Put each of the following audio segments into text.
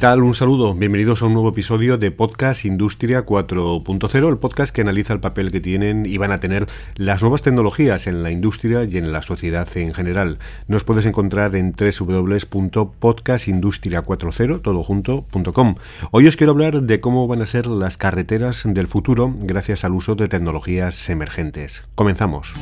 Tal? Un saludo. Bienvenidos a un nuevo episodio de Podcast Industria 4.0, el podcast que analiza el papel que tienen y van a tener las nuevas tecnologías en la industria y en la sociedad en general. Nos puedes encontrar en www.podcastindustria40 Hoy os quiero hablar de cómo van a ser las carreteras del futuro gracias al uso de tecnologías emergentes. Comenzamos.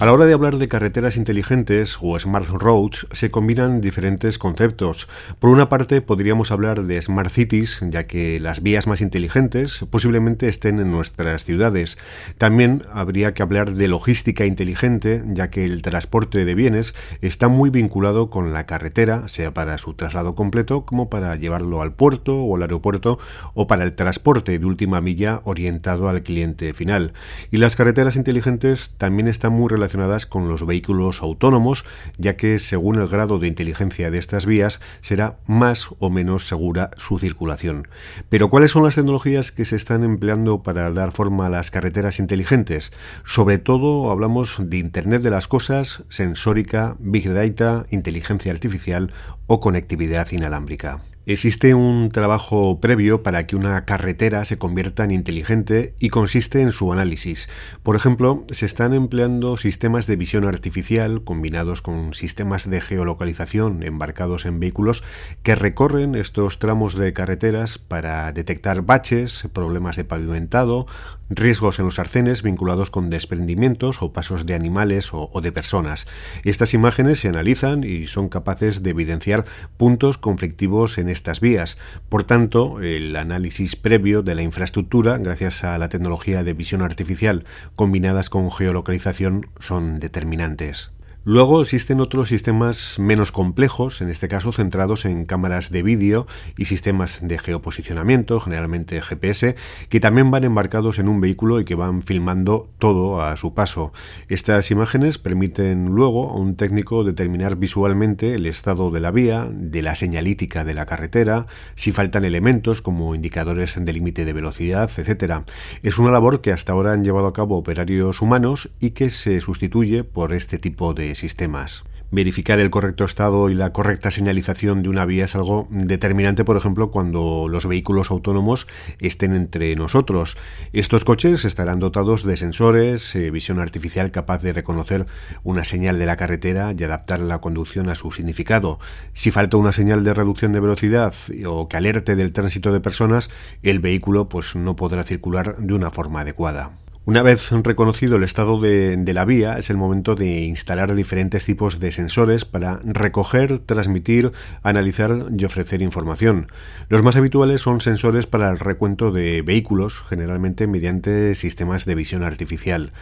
A la hora de hablar de carreteras inteligentes o smart roads se combinan diferentes conceptos. Por una parte podríamos hablar de smart cities, ya que las vías más inteligentes posiblemente estén en nuestras ciudades. También habría que hablar de logística inteligente, ya que el transporte de bienes está muy vinculado con la carretera, sea para su traslado completo como para llevarlo al puerto o al aeropuerto o para el transporte de última milla orientado al cliente final. Y las carreteras inteligentes también están muy relacionadas con los vehículos autónomos, ya que según el grado de inteligencia de estas vías será más o menos segura su circulación. Pero ¿cuáles son las tecnologías que se están empleando para dar forma a las carreteras inteligentes? Sobre todo hablamos de Internet de las Cosas, sensórica, Big Data, inteligencia artificial o conectividad inalámbrica. Existe un trabajo previo para que una carretera se convierta en inteligente y consiste en su análisis. Por ejemplo, se están empleando sistemas de visión artificial combinados con sistemas de geolocalización embarcados en vehículos que recorren estos tramos de carreteras para detectar baches, problemas de pavimentado, riesgos en los arcenes vinculados con desprendimientos o pasos de animales o, de personas. Estas imágenes se analizan y son capaces de evidenciar puntos conflictivos en estas vías. Por tanto, el análisis previo de la infraestructura, gracias a la tecnología de visión artificial combinadas con geolocalización, son determinantes. Luego existen otros sistemas menos complejos, en este caso centrados en cámaras de vídeo y sistemas de geoposicionamiento, generalmente GPS, que también van embarcados en un vehículo y que van filmando todo a su paso. Estas imágenes permiten luego a un técnico determinar visualmente el estado de la vía, de la señalítica de la carretera, si faltan elementos como indicadores de límite de velocidad, etc. Es una labor que hasta ahora han llevado a cabo operarios humanos y que se sustituye por este tipo de sistemas. Verificar el correcto estado y la correcta señalización de una vía es algo determinante, por ejemplo, cuando los vehículos autónomos estén entre nosotros. Estos coches estarán dotados de sensores, eh, visión artificial capaz de reconocer una señal de la carretera y adaptar la conducción a su significado. Si falta una señal de reducción de velocidad o que alerte del tránsito de personas, el vehículo pues no podrá circular de una forma adecuada. Una vez reconocido el estado de, la vía, es el momento de instalar diferentes tipos de sensores para recoger, transmitir, analizar y ofrecer información. Los más habituales son sensores para el recuento de vehículos, generalmente mediante sistemas de visión artificial.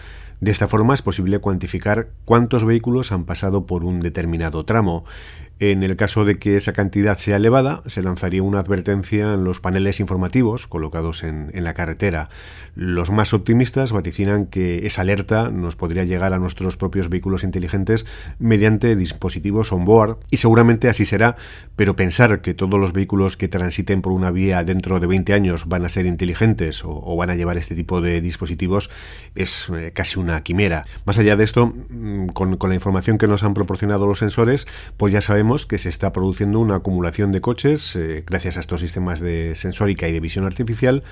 De esta forma es posible cuantificar cuántos vehículos han pasado por un determinado tramo. En el caso de que esa cantidad sea elevada, se lanzaría una advertencia en los paneles informativos colocados en, la carretera. Los más optimistas vaticinan que esa alerta nos podría llegar a nuestros propios vehículos inteligentes mediante dispositivos on-board, y seguramente así será, pero pensar que todos los vehículos que transiten por una vía dentro de 20 años van a ser inteligentes o, van a llevar este tipo de dispositivos es eh, casi una quimera. Más allá de esto, mm, con, con la información que nos han proporcionado los sensores, pues ya sabemos que se está produciendo una acumulación de coches eh, gracias a estos sistemas de sensórica y de visión artificial,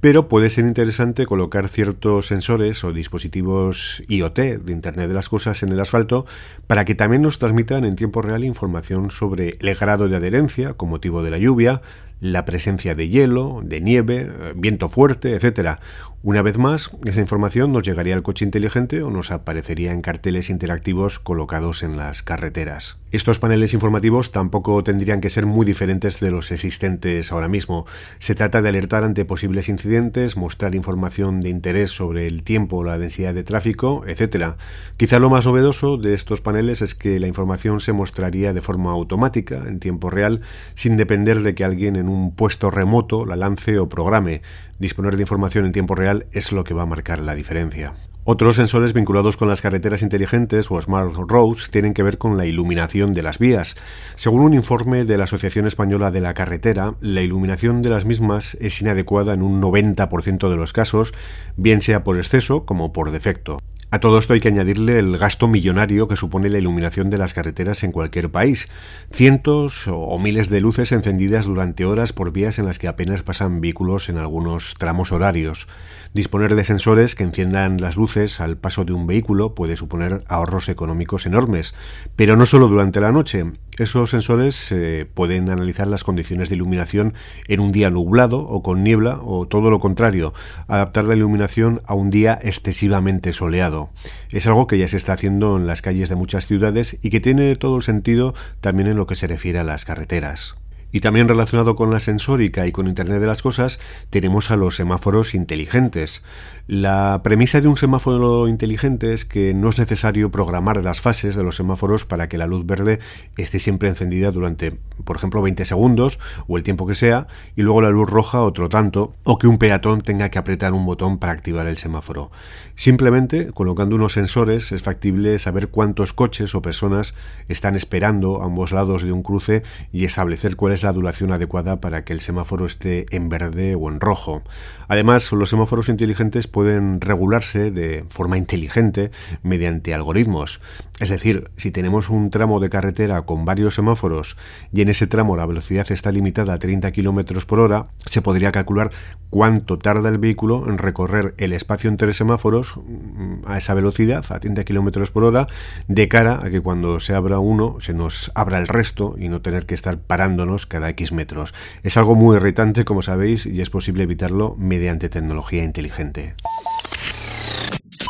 pero puede ser interesante colocar ciertos sensores o dispositivos IoT de Internet de las Cosas en el asfalto para que también nos transmitan en tiempo real información sobre el grado de adherencia con motivo de la lluvia, la presencia de hielo, de nieve, eh, viento fuerte, etcétera. Una vez más, esa información nos llegaría al coche inteligente o nos aparecería en carteles interactivos colocados en las carreteras. Estos paneles informativos tampoco tendrían que ser muy diferentes de los existentes ahora mismo. Se trata de alertar ante posibles incidentes, mostrar información de interés sobre el tiempo, la densidad de tráfico, etc. Quizá lo más novedoso de estos paneles es que la información se mostraría de forma automática, en tiempo real, sin depender de que alguien en un puesto remoto la lance o programe. Disponer de información en tiempo real es lo que va a marcar la diferencia. Otros sensores vinculados con las carreteras inteligentes o Smart Roads tienen que ver con la iluminación de las vías. Según un informe de la Asociación Española de la Carretera, la iluminación de las mismas es inadecuada en un 90% de los casos, bien sea por exceso como por defecto. A todo esto hay que añadirle el gasto millonario que supone la iluminación de las carreteras en cualquier país. Cientos o miles de luces encendidas durante horas por vías en las que apenas pasan vehículos en algunos tramos horarios. Disponer de sensores que enciendan las luces al paso de un vehículo puede suponer ahorros económicos enormes, pero no solo durante la noche. Esos sensores eh, pueden analizar las condiciones de iluminación en un día nublado o con niebla o todo lo contrario, adaptar la iluminación a un día excesivamente soleado. Es algo que ya se está haciendo en las calles de muchas ciudades y que tiene todo el sentido también en lo que se refiere a las carreteras. Y también relacionado con la sensórica y con Internet de las Cosas, tenemos a los semáforos inteligentes. La premisa de un semáforo inteligente es que no es necesario programar las fases de los semáforos para que la luz verde esté siempre encendida durante, por ejemplo, 20 segundos o el tiempo que sea, y luego la luz roja otro tanto, o que un peatón tenga que apretar un botón para activar el semáforo. Simplemente, colocando unos sensores, es factible saber cuántos coches o personas están esperando a ambos lados de un cruce y establecer cuál es la duración adecuada para que el semáforo esté en verde o en rojo. Además, los semáforos inteligentes pueden regularse de forma inteligente mediante algoritmos. Es decir, si tenemos un tramo de carretera con varios semáforos y en ese tramo la velocidad está limitada a 30 km por hora, se podría calcular cuánto tarda el vehículo en recorrer el espacio entre semáforos mm, a esa velocidad, a 30 km por hora, de cara a que cuando se abra uno se nos abra el resto y no tener que estar parándonos cada X metros. Es algo muy irritante, como sabéis, y es posible evitarlo mediante tecnología inteligente.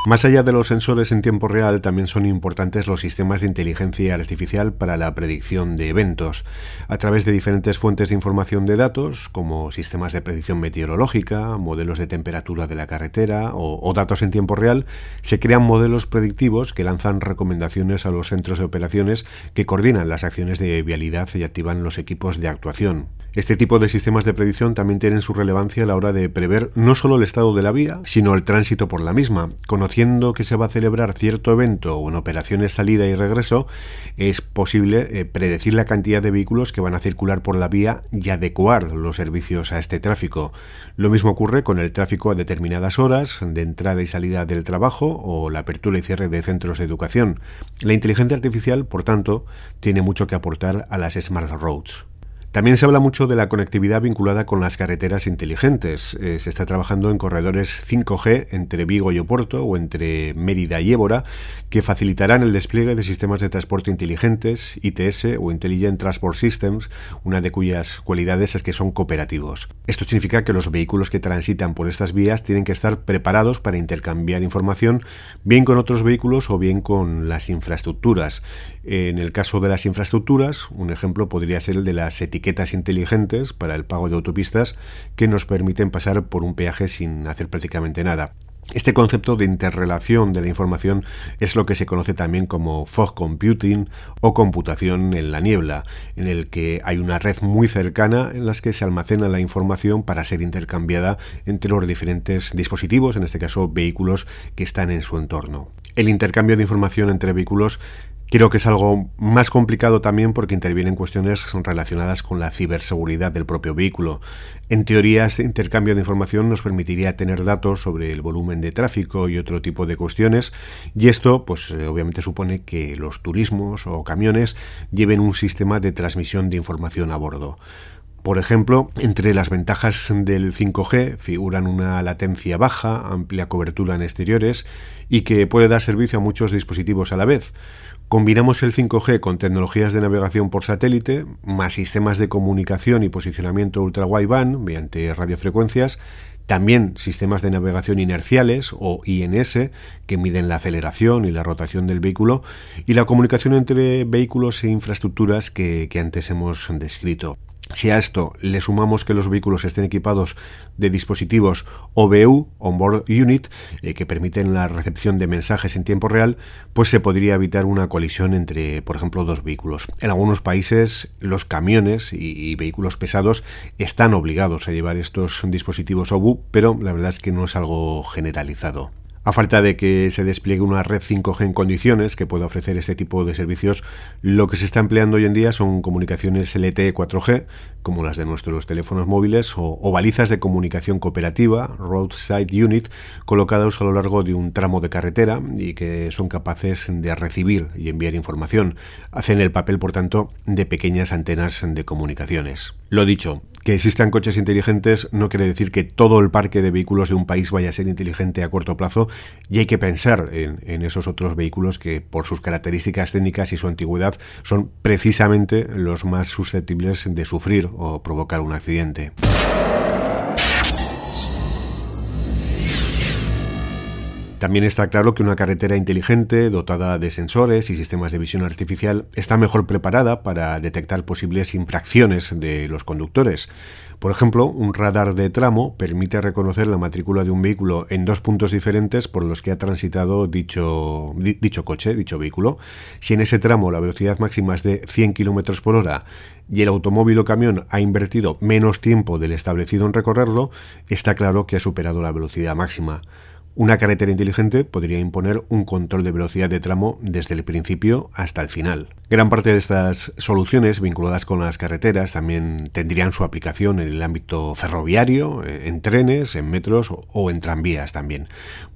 Más allá de los sensores en tiempo real, también son importantes los sistemas de inteligencia artificial para la predicción de eventos. A través de diferentes fuentes de información de datos, como sistemas de predicción meteorológica, modelos de temperatura de la carretera o, datos en tiempo real, se crean modelos predictivos que lanzan recomendaciones a los centros de operaciones que coordinan las acciones de vialidad y activan los equipos de actuación. Este tipo de sistemas de predicción también tienen su relevancia a la hora de prever no solo el estado de la vía, sino el tránsito por la misma. Conociendo que se va a celebrar cierto evento o en operaciones salida y regreso, es posible eh, predecir la cantidad de vehículos que van a circular por la vía y adecuar los servicios a este tráfico. Lo mismo ocurre con el tráfico a determinadas horas de entrada y salida del trabajo o la apertura y cierre de centros de educación. La inteligencia artificial, por tanto, tiene mucho que aportar a las Smart Roads. También se habla mucho de la conectividad vinculada con las carreteras inteligentes. Eh, se está trabajando en corredores 5G entre Vigo y Oporto o entre Mérida y Évora que facilitarán el despliegue de sistemas de transporte inteligentes, ITS o Intelligent Transport Systems, una de cuyas cualidades es que son cooperativos. Esto significa que los vehículos que transitan por estas vías tienen que estar preparados para intercambiar información bien con otros vehículos o bien con las infraestructuras. En el caso de las infraestructuras, un ejemplo podría ser el de las etiquetas inteligentes para el pago de autopistas que nos permiten pasar por un peaje sin hacer prácticamente nada. Este concepto de interrelación de la información es lo que se conoce también como fog computing o computación en la niebla, en el que hay una red muy cercana en las que se almacena la información para ser intercambiada entre los diferentes dispositivos, en este caso vehículos que están en su entorno. El intercambio de información entre vehículos Creo que es algo más complicado también porque intervienen cuestiones relacionadas con la ciberseguridad del propio vehículo. En teoría, este intercambio de información nos permitiría tener datos sobre el volumen de tráfico y otro tipo de cuestiones, y esto, pues eh, obviamente supone que los turismos o camiones lleven un sistema de transmisión de información a bordo. Por ejemplo, entre las ventajas del 5G figuran una latencia baja, amplia cobertura en exteriores y que puede dar servicio a muchos dispositivos a la vez. Combinamos el 5G con tecnologías de navegación por satélite, más sistemas de comunicación y posicionamiento ultra wideband mediante radiofrecuencias, también sistemas de navegación inerciales o INS que miden la aceleración y la rotación del vehículo y la comunicación entre vehículos e infraestructuras que, que antes hemos descrito. Si a esto le sumamos que los vehículos estén equipados de dispositivos OBU, Onboard Unit, eh, que permiten la recepción de mensajes en tiempo real, pues se podría evitar una colisión entre, por ejemplo, dos vehículos. En algunos países, los camiones y, vehículos pesados están obligados a llevar estos dispositivos OBU, pero la verdad es que no es algo generalizado. A falta de que se despliegue una red 5G en condiciones que pueda ofrecer este tipo de servicios, lo que se está empleando hoy en día son comunicaciones LTE 4G, como las de nuestros teléfonos móviles, o, balizas de comunicación cooperativa, Roadside Unit, colocados a lo largo de un tramo de carretera y que son capaces de recibir y enviar información. Hacen el papel, por tanto, de pequeñas antenas de comunicaciones. Lo dicho, que existan coches inteligentes no quiere decir que todo el parque de vehículos de un país vaya a ser inteligente a corto plazo y hay que pensar en, esos otros vehículos que por sus características técnicas y su antigüedad son precisamente los más susceptibles de sufrir o provocar un accidente. También está claro que una carretera inteligente, dotada de sensores y sistemas de visión artificial, está mejor preparada para detectar posibles infracciones de los conductores. Por ejemplo, un radar de tramo permite reconocer la matrícula de un vehículo en dos puntos diferentes por los que ha transitado dicho, dicho coche, dicho vehículo. Si en ese tramo la velocidad máxima es de 100 km por hora y el automóvil o camión ha invertido menos tiempo del establecido en recorrerlo, está claro que ha superado la velocidad máxima. Una carretera inteligente podría imponer un control de velocidad de tramo desde el principio hasta el final. Gran parte de estas soluciones vinculadas con las carreteras también tendrían su aplicación en el ámbito ferroviario, en trenes, en metros o en tranvías también.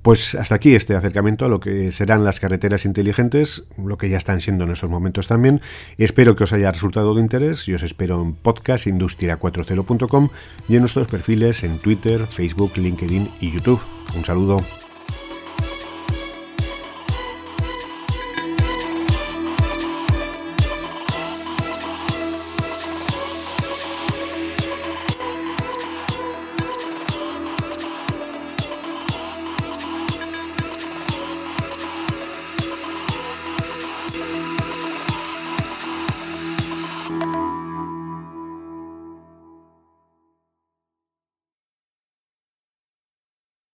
Pues hasta aquí este acercamiento a lo que serán las carreteras inteligentes, lo que ya están siendo en estos momentos también. Espero que os haya resultado de interés y os espero en podcastindustria40.com y en nuestros perfiles en Twitter, Facebook, LinkedIn y YouTube. Un saludo.